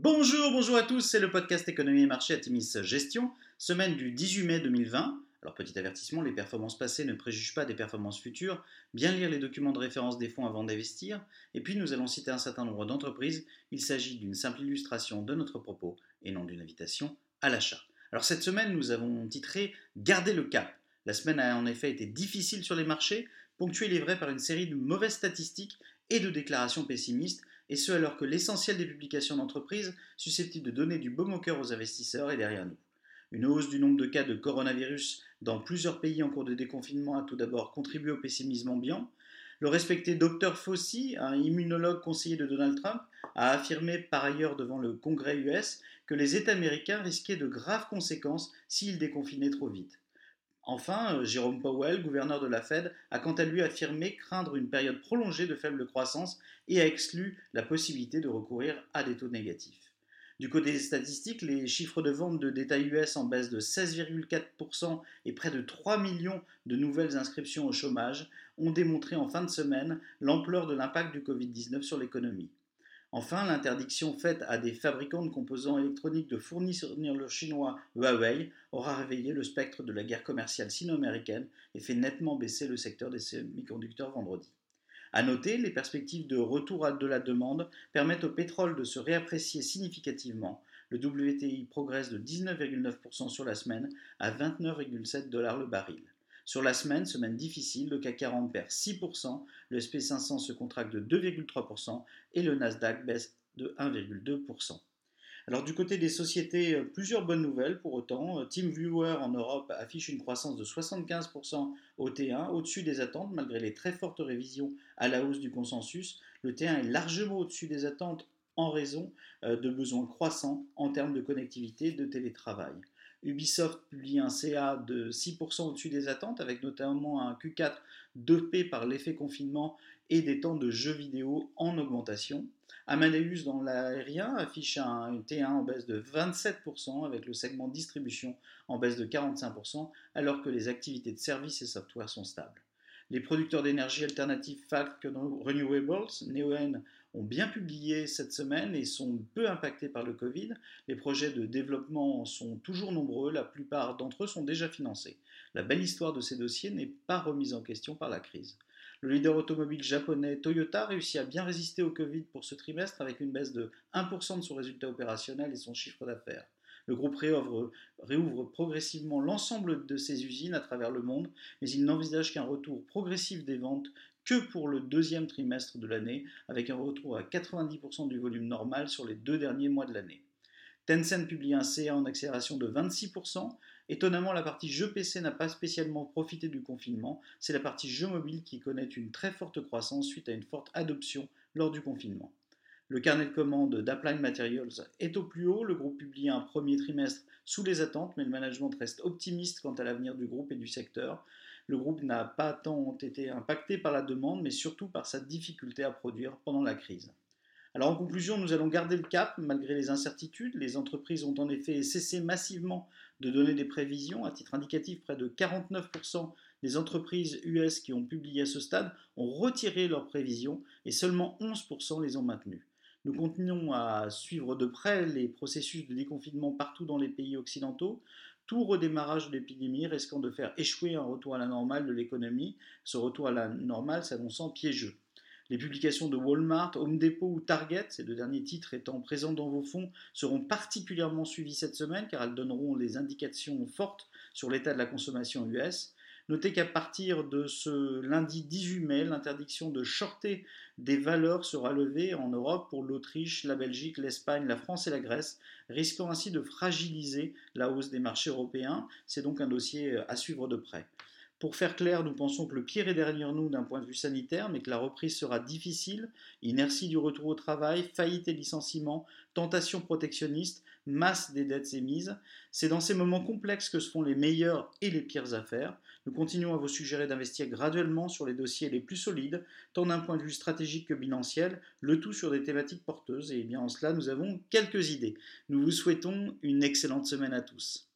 Bonjour, bonjour à tous, c'est le podcast Économie et Marché à Timis Gestion, semaine du 18 mai 2020. Alors petit avertissement, les performances passées ne préjugent pas des performances futures, bien lire les documents de référence des fonds avant d'investir, et puis nous allons citer un certain nombre d'entreprises, il s'agit d'une simple illustration de notre propos et non d'une invitation à l'achat. Alors cette semaine nous avons titré Garder le cap. La semaine a en effet été difficile sur les marchés, ponctuée il est vrai par une série de mauvaises statistiques et de déclarations pessimistes et ce alors que l'essentiel des publications d'entreprises susceptibles de donner du baume au cœur aux investisseurs est derrière nous. Une hausse du nombre de cas de coronavirus dans plusieurs pays en cours de déconfinement a tout d'abord contribué au pessimisme ambiant. Le respecté Dr Fauci, un immunologue conseiller de Donald Trump, a affirmé par ailleurs devant le Congrès US que les États américains risquaient de graves conséquences s'ils déconfinaient trop vite. Enfin, euh, Jérôme Powell, gouverneur de la Fed, a quant à lui affirmé craindre une période prolongée de faible croissance et a exclu la possibilité de recourir à des taux négatifs. Du côté des statistiques, les chiffres de vente de détail US en baisse de 16,4% et près de 3 millions de nouvelles inscriptions au chômage ont démontré en fin de semaine l'ampleur de l'impact du Covid-19 sur l'économie. Enfin, l'interdiction faite à des fabricants de composants électroniques de fournir le chinois Huawei aura réveillé le spectre de la guerre commerciale sino-américaine et fait nettement baisser le secteur des semi-conducteurs vendredi. A noter, les perspectives de retour de la demande permettent au pétrole de se réapprécier significativement. Le WTI progresse de 19,9% sur la semaine à 29,7 dollars le baril. Sur la semaine, semaine difficile, le CAC 40 perd 6%, le SP500 se contracte de 2,3% et le Nasdaq baisse de 1,2%. Alors du côté des sociétés, euh, plusieurs bonnes nouvelles pour autant. Euh, TeamViewer en Europe affiche une croissance de 75% au T1, au-dessus des attentes malgré les très fortes révisions à la hausse du consensus. Le T1 est largement au-dessus des attentes en raison euh, de besoins croissants en termes de connectivité de télétravail. Ubisoft publie un CA de 6% au-dessus des attentes, avec notamment un Q4 dopé par l'effet confinement et des temps de jeux vidéo en augmentation. Amadeus dans l'aérien affiche un T1 en baisse de 27% avec le segment distribution en baisse de 45% alors que les activités de services et software sont stables. Les producteurs d'énergie alternative Falcon Renewables, Neoen, ont bien publié cette semaine et sont peu impactés par le Covid. Les projets de développement sont toujours nombreux, la plupart d'entre eux sont déjà financés. La belle histoire de ces dossiers n'est pas remise en question par la crise. Le leader automobile japonais Toyota réussit à bien résister au Covid pour ce trimestre avec une baisse de 1% de son résultat opérationnel et son chiffre d'affaires. Le groupe réouvre, réouvre progressivement l'ensemble de ses usines à travers le monde, mais il n'envisage qu'un retour progressif des ventes que pour le deuxième trimestre de l'année, avec un retour à 90% du volume normal sur les deux derniers mois de l'année. Tencent publie un CA en accélération de 26%. Étonnamment, la partie jeux PC n'a pas spécialement profité du confinement. C'est la partie jeux mobile qui connaît une très forte croissance suite à une forte adoption lors du confinement. Le carnet de commandes d'Applied Materials est au plus haut. Le groupe publie un premier trimestre sous les attentes, mais le management reste optimiste quant à l'avenir du groupe et du secteur. Le groupe n'a pas tant été impacté par la demande, mais surtout par sa difficulté à produire pendant la crise. Alors en conclusion, nous allons garder le cap malgré les incertitudes. Les entreprises ont en effet cessé massivement de donner des prévisions. À titre indicatif, près de 49% des entreprises US qui ont publié à ce stade ont retiré leurs prévisions et seulement 11% les ont maintenues. Nous continuons à suivre de près les processus de déconfinement partout dans les pays occidentaux, tout redémarrage de l'épidémie risquant de faire échouer un retour à la normale de l'économie, ce retour à la normale s'annonçant piégeux. Les publications de Walmart, Home Depot ou Target, ces deux derniers titres étant présents dans vos fonds, seront particulièrement suivis cette semaine car elles donneront des indications fortes sur l'état de la consommation US. Notez qu'à partir de ce lundi 18 mai, l'interdiction de shorter des valeurs sera levée en Europe pour l'Autriche, la Belgique, l'Espagne, la France et la Grèce, risquant ainsi de fragiliser la hausse des marchés européens. C'est donc un dossier à suivre de près. Pour faire clair, nous pensons que le pire est derrière nous d'un point de vue sanitaire, mais que la reprise sera difficile. Inertie du retour au travail, faillite et licenciement, tentation protectionniste, masse des dettes émises. C'est dans ces moments complexes que se font les meilleures et les pires affaires. Nous continuons à vous suggérer d'investir graduellement sur les dossiers les plus solides, tant d'un point de vue stratégique que bilanciel, le tout sur des thématiques porteuses. Et bien en cela, nous avons quelques idées. Nous vous souhaitons une excellente semaine à tous.